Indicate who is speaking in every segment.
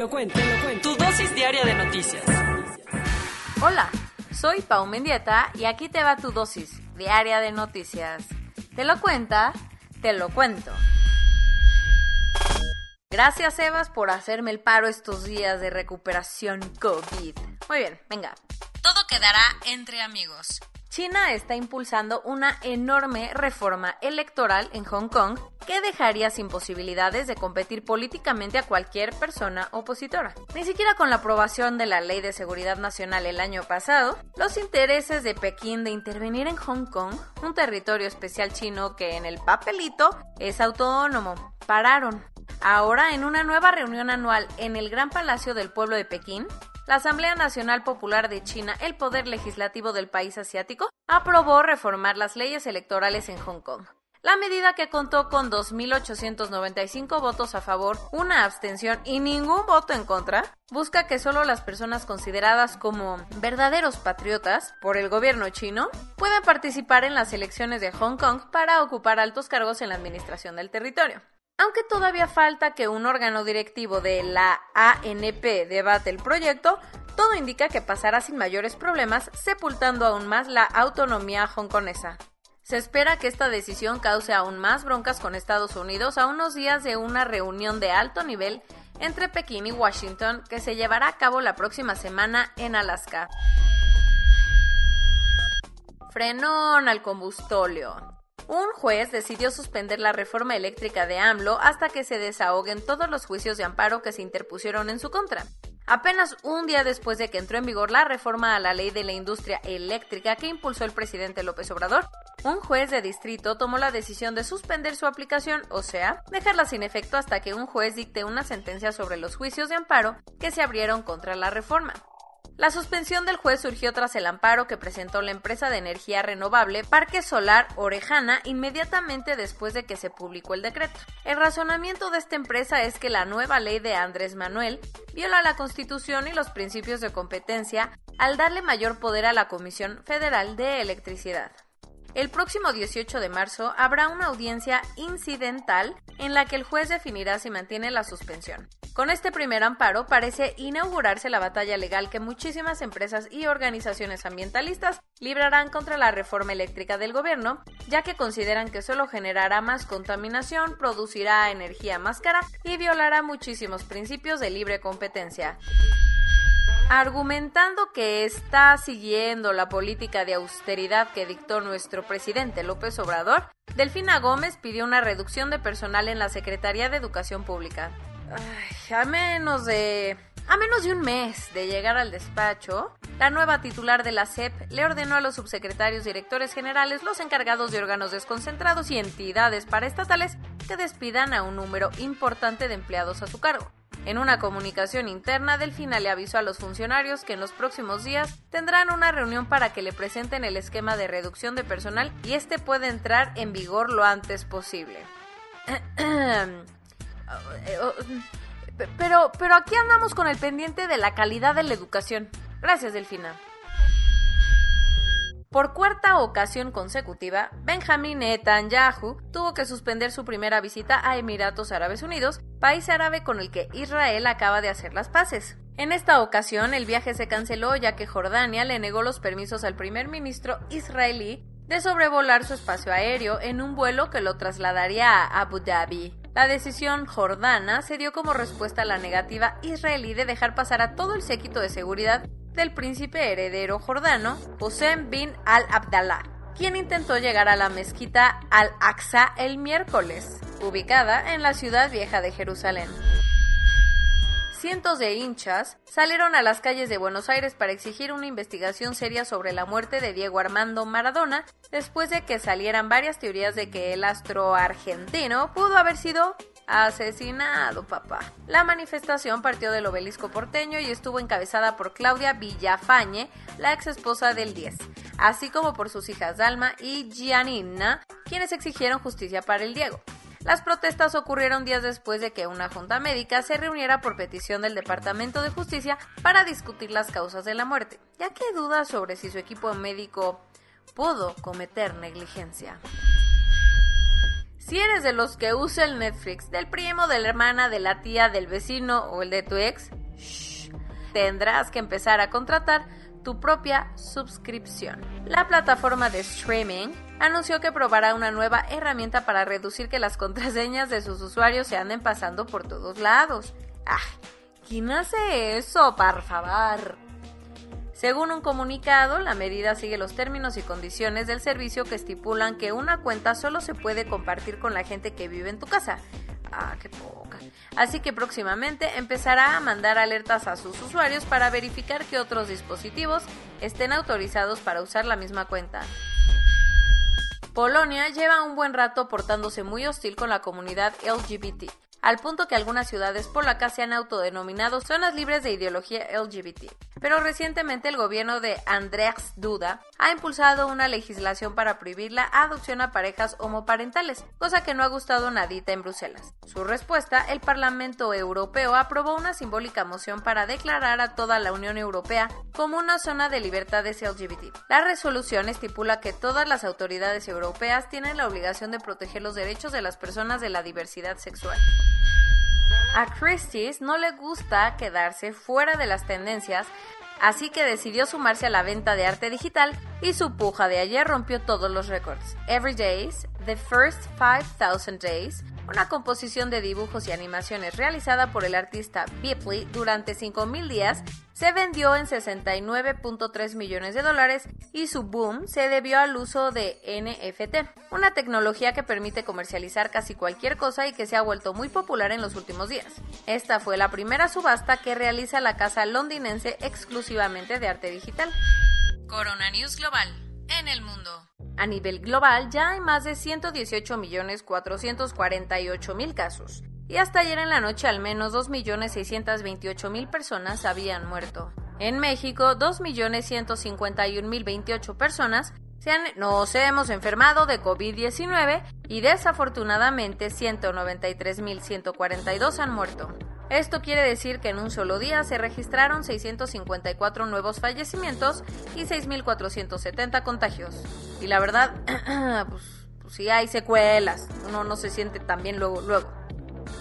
Speaker 1: Te lo cuento, te lo cuento. Tu dosis diaria de noticias.
Speaker 2: Hola, soy Pau Mendieta y aquí te va tu dosis diaria de noticias. Te lo cuenta, te lo cuento. Gracias, Evas, por hacerme el paro estos días de recuperación COVID. Muy bien, venga. Todo quedará entre amigos. China está impulsando una enorme reforma electoral en Hong Kong que dejaría sin posibilidades de competir políticamente a cualquier persona opositora. Ni siquiera con la aprobación de la Ley de Seguridad Nacional el año pasado, los intereses de Pekín de intervenir en Hong Kong, un territorio especial chino que en el papelito es autónomo, pararon. Ahora, en una nueva reunión anual en el Gran Palacio del Pueblo de Pekín, la Asamblea Nacional Popular de China, el poder legislativo del país asiático, aprobó reformar las leyes electorales en Hong Kong. La medida que contó con 2.895 votos a favor, una abstención y ningún voto en contra, busca que solo las personas consideradas como verdaderos patriotas por el gobierno chino puedan participar en las elecciones de Hong Kong para ocupar altos cargos en la administración del territorio. Aunque todavía falta que un órgano directivo de la ANP debate el proyecto, todo indica que pasará sin mayores problemas, sepultando aún más la autonomía hongkonesa. Se espera que esta decisión cause aún más broncas con Estados Unidos a unos días de una reunión de alto nivel entre Pekín y Washington que se llevará a cabo la próxima semana en Alaska. Frenón al combustóleo. Un juez decidió suspender la reforma eléctrica de AMLO hasta que se desahoguen todos los juicios de amparo que se interpusieron en su contra. Apenas un día después de que entró en vigor la reforma a la ley de la industria eléctrica que impulsó el presidente López Obrador, un juez de distrito tomó la decisión de suspender su aplicación, o sea, dejarla sin efecto hasta que un juez dicte una sentencia sobre los juicios de amparo que se abrieron contra la reforma. La suspensión del juez surgió tras el amparo que presentó la empresa de energía renovable Parque Solar Orejana inmediatamente después de que se publicó el decreto. El razonamiento de esta empresa es que la nueva ley de Andrés Manuel viola la Constitución y los principios de competencia al darle mayor poder a la Comisión Federal de Electricidad. El próximo 18 de marzo habrá una audiencia incidental en la que el juez definirá si mantiene la suspensión. Con este primer amparo parece inaugurarse la batalla legal que muchísimas empresas y organizaciones ambientalistas librarán contra la reforma eléctrica del gobierno, ya que consideran que solo generará más contaminación, producirá energía más cara y violará muchísimos principios de libre competencia argumentando que está siguiendo la política de austeridad que dictó nuestro presidente López Obrador, Delfina Gómez pidió una reducción de personal en la Secretaría de Educación Pública. a menos de a menos de un mes de llegar al despacho, la nueva titular de la SEP le ordenó a los subsecretarios directores generales, los encargados de órganos desconcentrados y entidades paraestatales que despidan a un número importante de empleados a su cargo. En una comunicación interna, Delfina le avisó a los funcionarios que en los próximos días tendrán una reunión para que le presenten el esquema de reducción de personal y este puede entrar en vigor lo antes posible. pero, pero aquí andamos con el pendiente de la calidad de la educación. Gracias, Delfina. Por cuarta ocasión consecutiva, Benjamin Netanyahu tuvo que suspender su primera visita a Emiratos Árabes Unidos, país árabe con el que Israel acaba de hacer las paces. En esta ocasión, el viaje se canceló ya que Jordania le negó los permisos al primer ministro israelí de sobrevolar su espacio aéreo en un vuelo que lo trasladaría a Abu Dhabi. La decisión jordana se dio como respuesta a la negativa israelí de dejar pasar a todo el séquito de seguridad del príncipe heredero jordano, Hussein bin al-Abdallah, quien intentó llegar a la mezquita Al-Aqsa el miércoles, ubicada en la ciudad vieja de Jerusalén. Cientos de hinchas salieron a las calles de Buenos Aires para exigir una investigación seria sobre la muerte de Diego Armando Maradona, después de que salieran varias teorías de que el astro argentino pudo haber sido asesinado, papá. La manifestación partió del obelisco porteño y estuvo encabezada por Claudia Villafañe, la ex esposa del 10, así como por sus hijas Dalma y Gianina, quienes exigieron justicia para el Diego. Las protestas ocurrieron días después de que una junta médica se reuniera por petición del Departamento de Justicia para discutir las causas de la muerte, ya que duda sobre si su equipo médico pudo cometer negligencia. Si eres de los que usa el Netflix del primo, de la hermana, de la tía, del vecino o el de tu ex, tendrás que empezar a contratar tu propia suscripción. La plataforma de streaming anunció que probará una nueva herramienta para reducir que las contraseñas de sus usuarios se anden pasando por todos lados. ¡Ah! ¿Quién hace eso, por favor? Según un comunicado, la medida sigue los términos y condiciones del servicio que estipulan que una cuenta solo se puede compartir con la gente que vive en tu casa. Ah, qué poca. Así que próximamente empezará a mandar alertas a sus usuarios para verificar que otros dispositivos estén autorizados para usar la misma cuenta. Polonia lleva un buen rato portándose muy hostil con la comunidad LGBT, al punto que algunas ciudades polacas se han autodenominado zonas libres de ideología LGBT. Pero recientemente el gobierno de Andrzej Duda ha impulsado una legislación para prohibir la adopción a parejas homoparentales, cosa que no ha gustado nadita en Bruselas. Su respuesta, el Parlamento Europeo aprobó una simbólica moción para declarar a toda la Unión Europea como una zona de libertades LGBT. La resolución estipula que todas las autoridades europeas tienen la obligación de proteger los derechos de las personas de la diversidad sexual. A Christie's no le gusta quedarse fuera de las tendencias, así que decidió sumarse a la venta de arte digital y su puja de ayer rompió todos los récords. Every Days, The First 5000 Days, una composición de dibujos y animaciones realizada por el artista Bipley durante 5.000 días, se vendió en 69.3 millones de dólares y su boom se debió al uso de NFT, una tecnología que permite comercializar casi cualquier cosa y que se ha vuelto muy popular en los últimos días. Esta fue la primera subasta que realiza la casa londinense exclusivamente de arte digital. Corona News Global en el mundo. A nivel global ya hay más de 118.448.000 casos y hasta ayer en la noche al menos 2.628.000 personas habían muerto. En México, 2.151.028 personas se han, nos hemos enfermado de COVID-19 y desafortunadamente 193.142 han muerto. Esto quiere decir que en un solo día se registraron 654 nuevos fallecimientos y 6.470 contagios. Y la verdad, pues, pues, sí hay secuelas, uno no se siente tan bien luego, luego.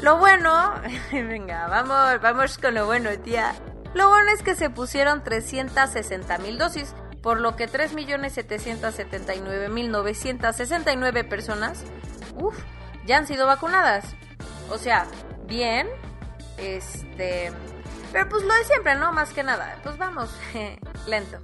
Speaker 2: Lo bueno, venga, vamos, vamos con lo bueno, tía. Lo bueno es que se pusieron 360.000 dosis, por lo que 3.779.969 personas, uff, ya han sido vacunadas. O sea, bien, este. Pero pues lo de siempre, ¿no? Más que nada. Pues vamos, lento.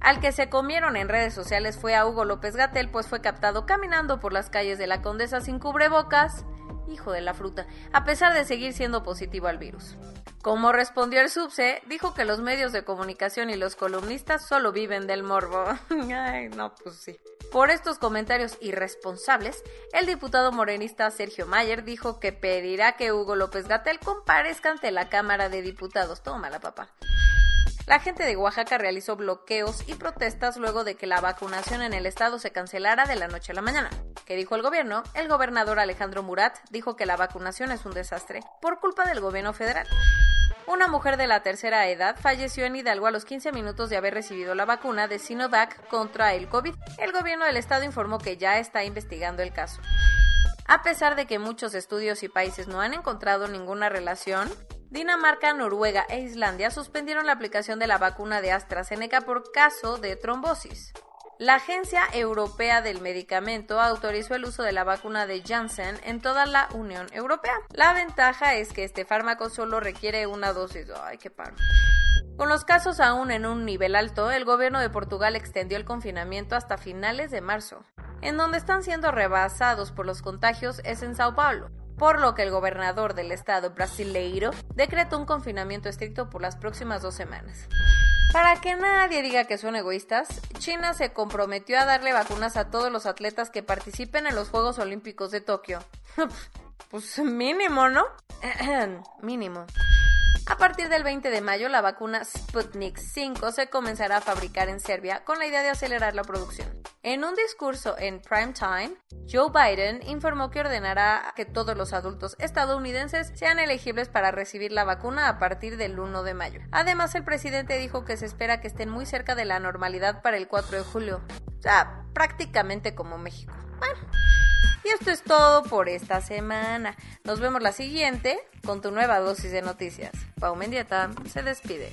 Speaker 2: Al que se comieron en redes sociales fue a Hugo López Gatel, pues fue captado caminando por las calles de la Condesa sin cubrebocas. Hijo de la fruta, a pesar de seguir siendo positivo al virus. Como respondió el subse, dijo que los medios de comunicación y los columnistas solo viven del morbo. Ay, no, pues sí. Por estos comentarios irresponsables, el diputado morenista Sergio Mayer dijo que pedirá que Hugo López Gatel comparezca ante la Cámara de Diputados. Toma la papá. La gente de Oaxaca realizó bloqueos y protestas luego de que la vacunación en el estado se cancelara de la noche a la mañana. ¿Qué dijo el gobierno? El gobernador Alejandro Murat dijo que la vacunación es un desastre por culpa del gobierno federal. Una mujer de la tercera edad falleció en Hidalgo a los 15 minutos de haber recibido la vacuna de Sinovac contra el COVID. El gobierno del estado informó que ya está investigando el caso. A pesar de que muchos estudios y países no han encontrado ninguna relación, Dinamarca, Noruega e Islandia suspendieron la aplicación de la vacuna de AstraZeneca por caso de trombosis. La Agencia Europea del Medicamento autorizó el uso de la vacuna de Janssen en toda la Unión Europea. La ventaja es que este fármaco solo requiere una dosis. Ay, qué paro. Con los casos aún en un nivel alto, el gobierno de Portugal extendió el confinamiento hasta finales de marzo. En donde están siendo rebasados por los contagios es en Sao Paulo, por lo que el gobernador del estado brasileiro decretó un confinamiento estricto por las próximas dos semanas. Para que nadie diga que son egoístas, China se comprometió a darle vacunas a todos los atletas que participen en los Juegos Olímpicos de Tokio. pues mínimo, ¿no? mínimo. A partir del 20 de mayo, la vacuna Sputnik 5 se comenzará a fabricar en Serbia con la idea de acelerar la producción. En un discurso en prime time, Joe Biden informó que ordenará que todos los adultos estadounidenses sean elegibles para recibir la vacuna a partir del 1 de mayo. Además, el presidente dijo que se espera que estén muy cerca de la normalidad para el 4 de julio. O sea, prácticamente como México. Bueno. Y esto es todo por esta semana. Nos vemos la siguiente con tu nueva dosis de noticias. Pau Mendieta se despide.